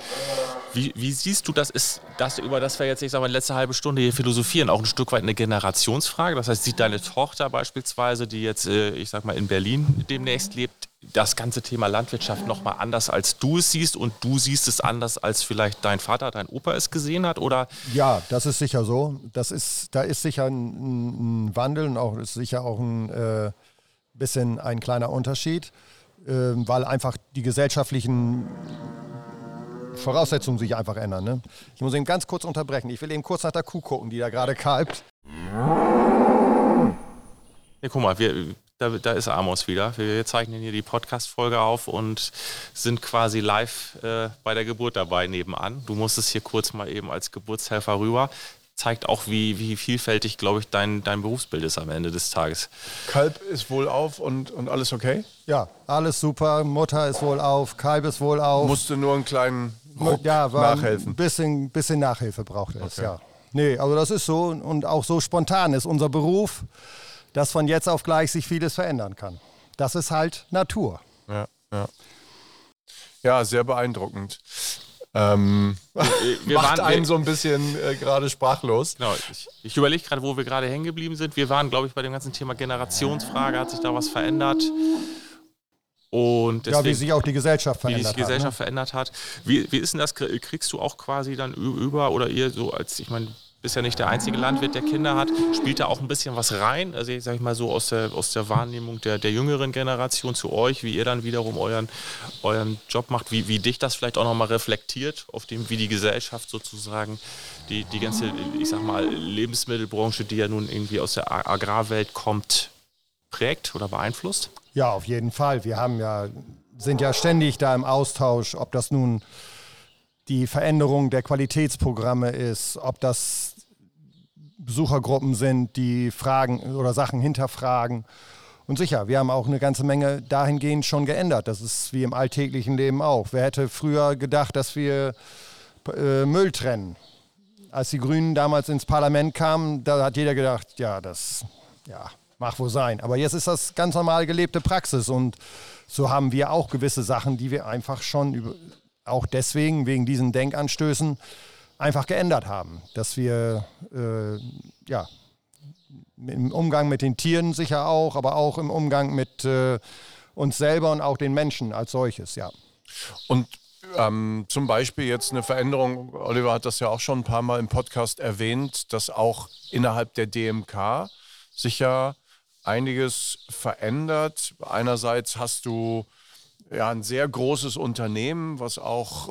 Wie, wie, siehst du, das ist das, über das wir jetzt, ich sag mal, letzte halbe Stunde hier philosophieren, auch ein Stück weit eine Generationsfrage? Das heißt, sieht deine Tochter beispielsweise, die jetzt, ich sag mal, in Berlin demnächst lebt, das ganze Thema Landwirtschaft nochmal anders, als du es siehst und du siehst es anders, als vielleicht dein Vater, dein Opa es gesehen hat? Oder? Ja, das ist sicher so. Das ist, da ist sicher ein, ein Wandel und auch ist sicher auch ein äh, bisschen ein kleiner Unterschied, äh, weil einfach die gesellschaftlichen Voraussetzungen sich einfach ändern. Ne? Ich muss ihn ganz kurz unterbrechen. Ich will eben kurz nach der Kuh gucken, die da gerade kalbt. Ja, guck mal, wir, da, da ist Amos wieder. Wir zeichnen hier die Podcast-Folge auf und sind quasi live äh, bei der Geburt dabei nebenan. Du musstest hier kurz mal eben als Geburtshelfer rüber zeigt auch, wie, wie vielfältig, glaube ich, dein, dein Berufsbild ist am Ende des Tages. Kalb ist wohl auf und, und alles okay? Ja, alles super. Mutter ist wohl auf, Kalb ist wohl auf. Musste nur einen kleinen Ruck ja, nachhelfen. Ein bisschen, bisschen Nachhilfe braucht es, okay. ja. Nee, also das ist so und auch so spontan ist unser Beruf dass von jetzt auf gleich sich vieles verändern kann. Das ist halt Natur. Ja, ja. ja sehr beeindruckend. Ähm, wir macht waren, einen so ein bisschen äh, gerade sprachlos. Genau, ich, ich überlege gerade, wo wir gerade hängen geblieben sind. Wir waren, glaube ich, bei dem ganzen Thema Generationsfrage, hat sich da was verändert. Und deswegen, ja, wie sich auch die Gesellschaft verändert hat. Wie die Gesellschaft hat, ne? verändert hat. Wie, wie ist denn das? Kriegst du auch quasi dann über oder ihr so als, ich meine, bist ja nicht der einzige Landwirt, der Kinder hat. Spielt da auch ein bisschen was rein? Also, ich sag ich mal so aus der, aus der Wahrnehmung der, der jüngeren Generation zu euch, wie ihr dann wiederum euren, euren Job macht, wie, wie dich das vielleicht auch nochmal reflektiert, auf dem, wie die Gesellschaft sozusagen die, die ganze, ich sag mal, Lebensmittelbranche, die ja nun irgendwie aus der Agrarwelt kommt, prägt oder beeinflusst? Ja, auf jeden Fall. Wir haben ja, sind ja ständig da im Austausch, ob das nun die Veränderung der Qualitätsprogramme ist, ob das Besuchergruppen sind, die Fragen oder Sachen hinterfragen. Und sicher, wir haben auch eine ganze Menge dahingehend schon geändert. Das ist wie im alltäglichen Leben auch. Wer hätte früher gedacht, dass wir äh, Müll trennen? Als die Grünen damals ins Parlament kamen, da hat jeder gedacht, ja, das ja, mag wohl sein. Aber jetzt ist das ganz normal gelebte Praxis und so haben wir auch gewisse Sachen, die wir einfach schon über, auch deswegen, wegen diesen Denkanstößen, einfach geändert haben. Dass wir äh, ja, im Umgang mit den Tieren sicher auch, aber auch im Umgang mit äh, uns selber und auch den Menschen als solches, ja. Und ähm, zum Beispiel jetzt eine Veränderung, Oliver hat das ja auch schon ein paar Mal im Podcast erwähnt, dass auch innerhalb der DMK sich ja einiges verändert. Einerseits hast du ja, ein sehr großes Unternehmen, was auch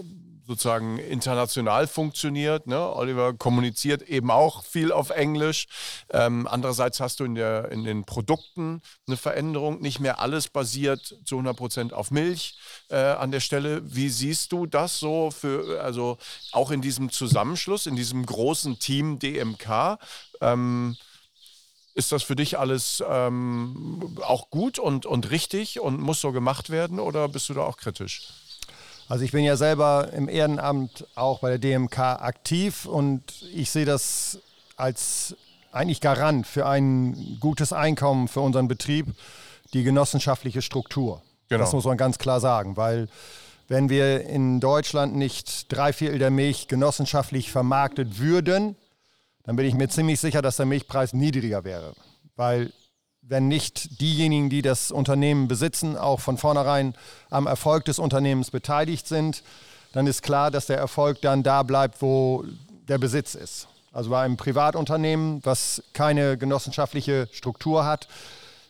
sozusagen international funktioniert. Ne? Oliver kommuniziert eben auch viel auf Englisch. Ähm, andererseits hast du in, der, in den Produkten eine Veränderung. Nicht mehr alles basiert zu 100 Prozent auf Milch äh, an der Stelle. Wie siehst du das so für, also auch in diesem Zusammenschluss, in diesem großen Team DMK? Ähm, ist das für dich alles ähm, auch gut und, und richtig und muss so gemacht werden oder bist du da auch kritisch? Also ich bin ja selber im Ehrenamt auch bei der DMK aktiv und ich sehe das als eigentlich Garant für ein gutes Einkommen für unseren Betrieb, die genossenschaftliche Struktur. Genau. Das muss man ganz klar sagen, weil wenn wir in Deutschland nicht drei Viertel der Milch genossenschaftlich vermarktet würden, dann bin ich mir ziemlich sicher, dass der Milchpreis niedriger wäre. Weil wenn nicht diejenigen, die das Unternehmen besitzen, auch von vornherein am Erfolg des Unternehmens beteiligt sind, dann ist klar, dass der Erfolg dann da bleibt, wo der Besitz ist. Also bei einem Privatunternehmen, was keine genossenschaftliche Struktur hat,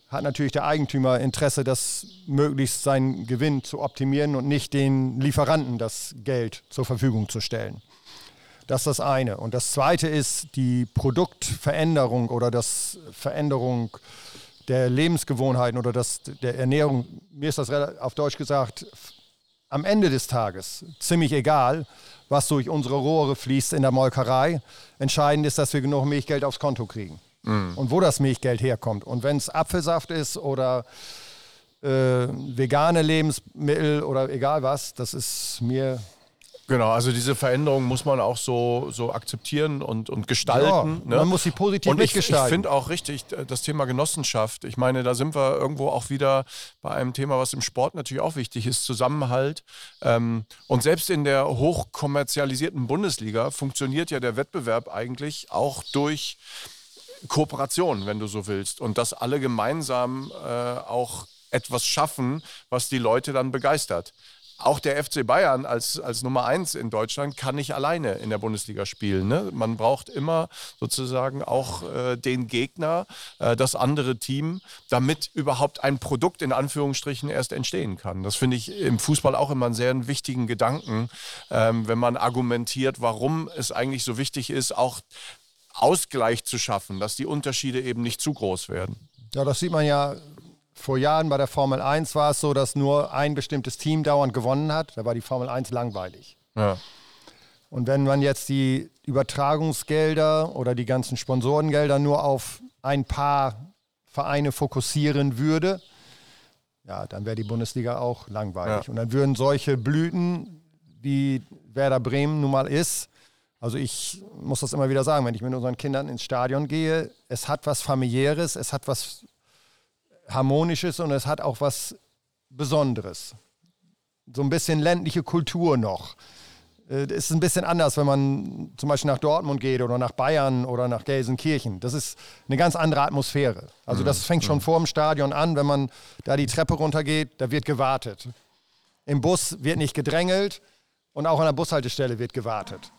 hat natürlich der Eigentümer Interesse, das möglichst seinen Gewinn zu optimieren und nicht den Lieferanten das Geld zur Verfügung zu stellen. Das ist das eine. Und das zweite ist die Produktveränderung oder das Veränderung der Lebensgewohnheiten oder das, der Ernährung. Mir ist das auf Deutsch gesagt am Ende des Tages ziemlich egal, was durch unsere Rohre fließt in der Molkerei. Entscheidend ist, dass wir genug Milchgeld aufs Konto kriegen. Mm. Und wo das Milchgeld herkommt. Und wenn es Apfelsaft ist oder äh, vegane Lebensmittel oder egal was, das ist mir Genau, also diese Veränderung muss man auch so, so akzeptieren und, und gestalten. Ja, ne? Man muss sie positiv und ich, mitgestalten. Ich finde auch richtig das Thema Genossenschaft. Ich meine, da sind wir irgendwo auch wieder bei einem Thema, was im Sport natürlich auch wichtig ist, Zusammenhalt. Ähm, und selbst in der hochkommerzialisierten Bundesliga funktioniert ja der Wettbewerb eigentlich auch durch Kooperation, wenn du so willst. Und dass alle gemeinsam äh, auch etwas schaffen, was die Leute dann begeistert auch der FC Bayern als, als Nummer eins in Deutschland kann nicht alleine in der Bundesliga spielen. Ne? Man braucht immer sozusagen auch äh, den Gegner, äh, das andere Team, damit überhaupt ein Produkt in Anführungsstrichen erst entstehen kann. Das finde ich im Fußball auch immer einen sehr wichtigen Gedanken, ähm, wenn man argumentiert, warum es eigentlich so wichtig ist, auch Ausgleich zu schaffen, dass die Unterschiede eben nicht zu groß werden. Ja, das sieht man ja vor Jahren bei der Formel 1 war es so, dass nur ein bestimmtes Team dauernd gewonnen hat. Da war die Formel 1 langweilig. Ja. Und wenn man jetzt die Übertragungsgelder oder die ganzen Sponsorengelder nur auf ein paar Vereine fokussieren würde, ja, dann wäre die Bundesliga auch langweilig. Ja. Und dann würden solche Blüten, wie Werder Bremen nun mal ist, also ich muss das immer wieder sagen, wenn ich mit unseren Kindern ins Stadion gehe, es hat was familiäres, es hat was Harmonisches und es hat auch was Besonderes. So ein bisschen ländliche Kultur noch. Es äh, ist ein bisschen anders, wenn man zum Beispiel nach Dortmund geht oder nach Bayern oder nach Gelsenkirchen. Das ist eine ganz andere Atmosphäre. Also das fängt schon mhm. vor dem Stadion an, wenn man da die Treppe runtergeht, da wird gewartet. Im Bus wird nicht gedrängelt und auch an der Bushaltestelle wird gewartet.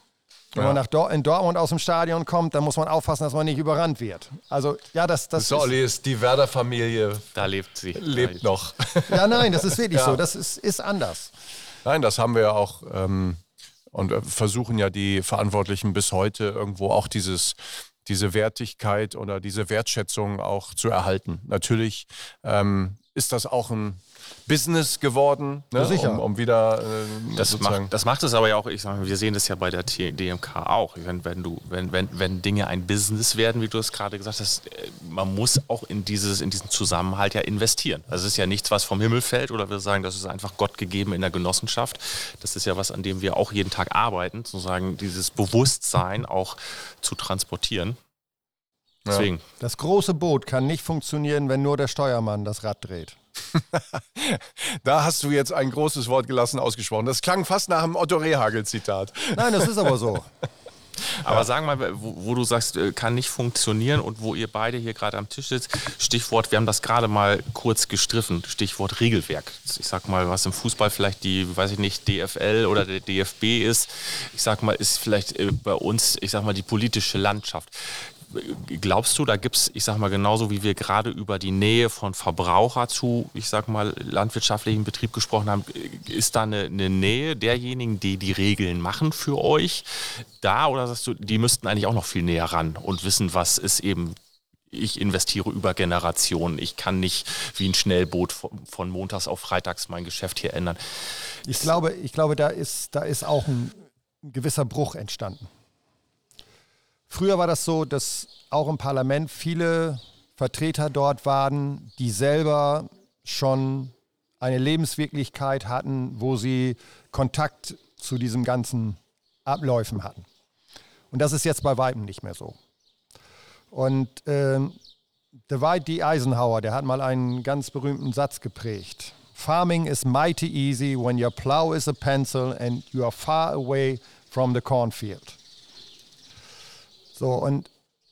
Wenn ja. man nach Dor in Dortmund aus dem Stadion kommt, dann muss man aufpassen, dass man nicht überrannt wird. Also, ja, das, das so, Olli ist die Werder-Familie. Da lebt sie. Lebt noch. Ja, nein, das ist wirklich ja. so. Das ist, ist anders. Nein, das haben wir ja auch ähm, und äh, versuchen ja die Verantwortlichen bis heute irgendwo auch dieses diese Wertigkeit oder diese Wertschätzung auch zu erhalten. Natürlich ähm, ist das auch ein Business geworden, ne? sicher. Um, um wieder äh, das, macht, das macht es aber ja auch, ich sage wir sehen das ja bei der DMK auch. Wenn, wenn, du, wenn, wenn, wenn Dinge ein Business werden, wie du es gerade gesagt hast, äh, man muss auch in, dieses, in diesen Zusammenhalt ja investieren. Also es ist ja nichts, was vom Himmel fällt oder wir sagen, das ist einfach Gott gegeben in der Genossenschaft. Das ist ja was, an dem wir auch jeden Tag arbeiten, sozusagen dieses Bewusstsein auch zu transportieren. Deswegen. Ja. Das große Boot kann nicht funktionieren, wenn nur der Steuermann das Rad dreht. da hast du jetzt ein großes Wort gelassen ausgesprochen. Das klang fast nach einem Otto Rehagel-Zitat. Nein, das ist aber so. Aber ja. sag mal, wo, wo, du sagst, äh, kann nicht funktionieren und wo ihr beide hier gerade am Tisch sitzt, Stichwort, wir haben das gerade mal kurz gestriffen, Stichwort Regelwerk. Ich sag mal, was im Fußball vielleicht die, weiß ich nicht, DFL oder der DFB ist, ich sag mal, ist vielleicht äh, bei uns, ich sag mal, die politische Landschaft glaubst du, da gibt es, ich sag mal, genauso wie wir gerade über die Nähe von Verbraucher zu, ich sag mal, landwirtschaftlichen Betrieb gesprochen haben, ist da eine, eine Nähe derjenigen, die die Regeln machen für euch da oder sagst du, die müssten eigentlich auch noch viel näher ran und wissen, was ist eben ich investiere über Generationen. Ich kann nicht wie ein Schnellboot von montags auf freitags mein Geschäft hier ändern. Ich glaube, ich glaube da, ist, da ist auch ein gewisser Bruch entstanden. Früher war das so, dass auch im Parlament viele Vertreter dort waren, die selber schon eine Lebenswirklichkeit hatten, wo sie Kontakt zu diesen ganzen Abläufen hatten. Und das ist jetzt bei Weitem nicht mehr so. Und äh, Dwight D. Eisenhower, der hat mal einen ganz berühmten Satz geprägt. Farming is mighty easy when your plow is a pencil and you are far away from the cornfield. So, und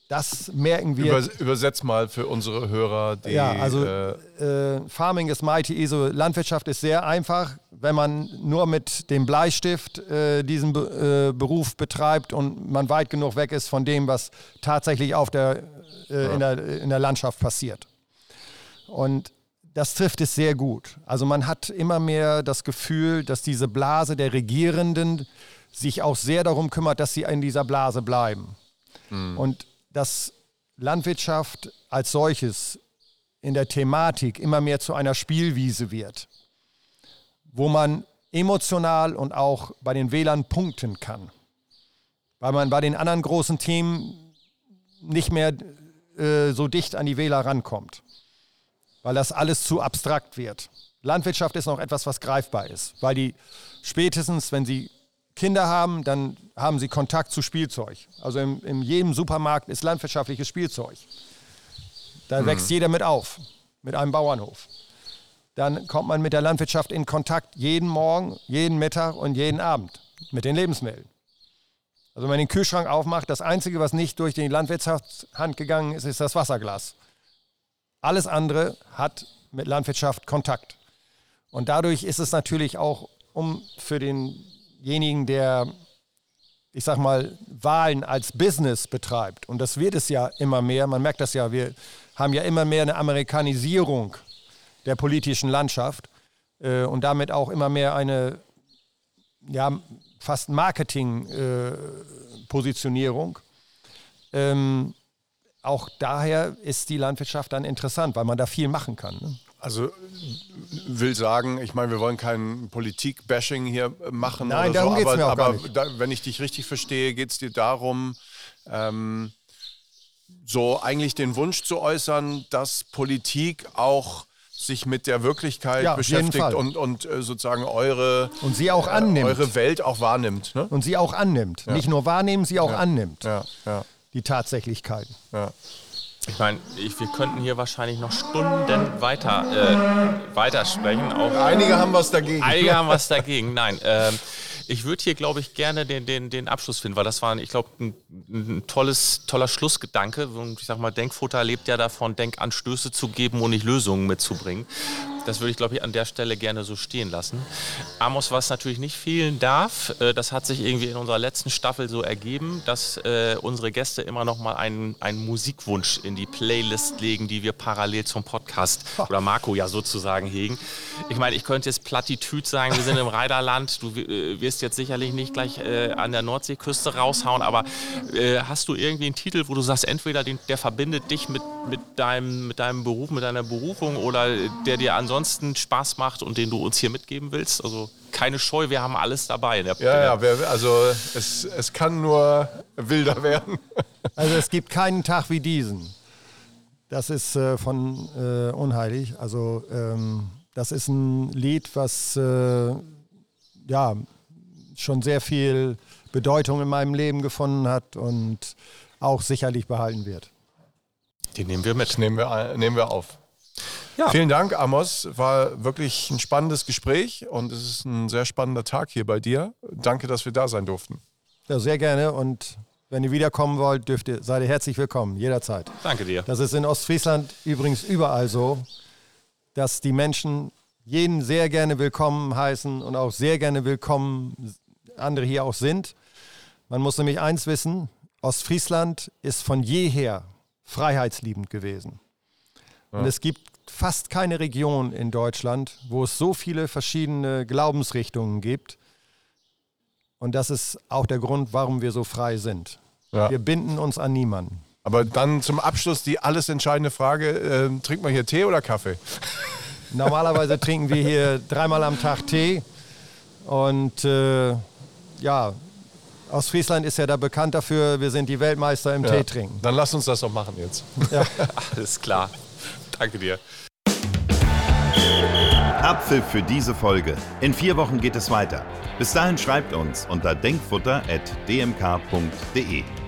das merken wir. Über, übersetz mal für unsere Hörer. Die, ja, also äh, äh, Farming is mighty easy. Landwirtschaft ist sehr einfach, wenn man nur mit dem Bleistift äh, diesen Be äh, Beruf betreibt und man weit genug weg ist von dem, was tatsächlich auf der, äh, ja. in, der, in der Landschaft passiert. Und das trifft es sehr gut. Also man hat immer mehr das Gefühl, dass diese Blase der Regierenden sich auch sehr darum kümmert, dass sie in dieser Blase bleiben. Mhm. Und dass Landwirtschaft als solches in der Thematik immer mehr zu einer Spielwiese wird, wo man emotional und auch bei den Wählern punkten kann. Weil man bei den anderen großen Themen nicht mehr äh, so dicht an die Wähler rankommt. weil das alles zu abstrakt wird. Landwirtschaft ist noch etwas, was greifbar ist, weil die spätestens, wenn sie Kinder haben, dann haben sie Kontakt zu Spielzeug. Also in, in jedem Supermarkt ist landwirtschaftliches Spielzeug. Da mhm. wächst jeder mit auf, mit einem Bauernhof. Dann kommt man mit der Landwirtschaft in Kontakt jeden Morgen, jeden Mittag und jeden Abend mit den Lebensmitteln. Also wenn man den Kühlschrank aufmacht, das Einzige, was nicht durch die Landwirtschaftshand gegangen ist, ist das Wasserglas. Alles andere hat mit Landwirtschaft Kontakt. Und dadurch ist es natürlich auch um für denjenigen, der, ich sag mal, Wahlen als Business betreibt, und das wird es ja immer mehr, man merkt das ja, wir haben ja immer mehr eine Amerikanisierung der politischen Landschaft äh, und damit auch immer mehr eine, ja, fast Marketing-Positionierung. Äh, ähm, auch daher ist die Landwirtschaft dann interessant, weil man da viel machen kann. Ne? Also will sagen, ich meine, wir wollen kein Politik-Bashing hier machen. Nein, darum so, geht es mir auch aber gar nicht. Da, wenn ich dich richtig verstehe, geht es dir darum, ähm, so eigentlich den Wunsch zu äußern, dass Politik auch sich mit der Wirklichkeit ja, beschäftigt und, und äh, sozusagen eure, und sie auch annimmt. Äh, eure Welt auch wahrnimmt. Ne? Und sie auch annimmt. Ja. Nicht nur wahrnehmen, sie auch ja. annimmt. Ja. Ja. Die Tatsächlichkeiten. Ja. Ich meine, wir könnten hier wahrscheinlich noch Stunden weiter, äh, weitersprechen. Auch einige haben was dagegen. Einige haben was dagegen. Nein, ähm, ich würde hier, glaube ich, gerne den, den, den Abschluss finden, weil das war, ich glaube, ein, ein, tolles, toller Schlussgedanke. Und ich sage mal, Denkfutter lebt ja davon, Denkanstöße zu geben und nicht Lösungen mitzubringen. Das würde ich, glaube ich, an der Stelle gerne so stehen lassen. Amos, was natürlich nicht fehlen darf, äh, das hat sich irgendwie in unserer letzten Staffel so ergeben, dass äh, unsere Gäste immer noch mal einen, einen Musikwunsch in die Playlist legen, die wir parallel zum Podcast oder Marco ja sozusagen hegen. Ich meine, ich könnte jetzt Plattitüd sagen, wir sind im Reiderland, du äh, wirst jetzt sicherlich nicht gleich äh, an der Nordseeküste raushauen, aber äh, hast du irgendwie einen Titel, wo du sagst, entweder den, der verbindet dich mit, mit, deinem, mit deinem Beruf, mit deiner Berufung oder der dir ansonsten Spaß macht und den du uns hier mitgeben willst? Also keine Scheu, wir haben alles dabei. ja, ja, wir, also es, es kann nur wilder werden. Also es gibt keinen Tag wie diesen. Das ist äh, von äh, Unheilig. Also ähm, das ist ein Lied, was äh, ja schon sehr viel Bedeutung in meinem Leben gefunden hat und auch sicherlich behalten wird. Den nehmen wir mit. Nehmen wir, nehmen wir auf. Ja. Vielen Dank, Amos. War wirklich ein spannendes Gespräch und es ist ein sehr spannender Tag hier bei dir. Danke, dass wir da sein durften. Ja, sehr gerne und wenn ihr wiederkommen wollt, dürft ihr, seid ihr herzlich willkommen, jederzeit. Danke dir. Das ist in Ostfriesland übrigens überall so, dass die Menschen jeden sehr gerne willkommen heißen und auch sehr gerne willkommen andere hier auch sind. Man muss nämlich eins wissen, Ostfriesland ist von jeher freiheitsliebend gewesen. Ja. Und es gibt fast keine Region in Deutschland, wo es so viele verschiedene Glaubensrichtungen gibt. Und das ist auch der Grund, warum wir so frei sind. Ja. Wir binden uns an niemanden. Aber dann zum Abschluss die alles entscheidende Frage: äh, Trinkt man hier Tee oder Kaffee? Normalerweise trinken wir hier dreimal am Tag Tee. Und äh, ja, Ostfriesland ist ja da bekannt dafür, wir sind die Weltmeister im ja. Tee trinken. Dann lass uns das doch machen jetzt. Ja. Alles klar. Danke dir. Abpfiff für diese Folge. In vier Wochen geht es weiter. Bis dahin schreibt uns unter denkfutter.dmk.de.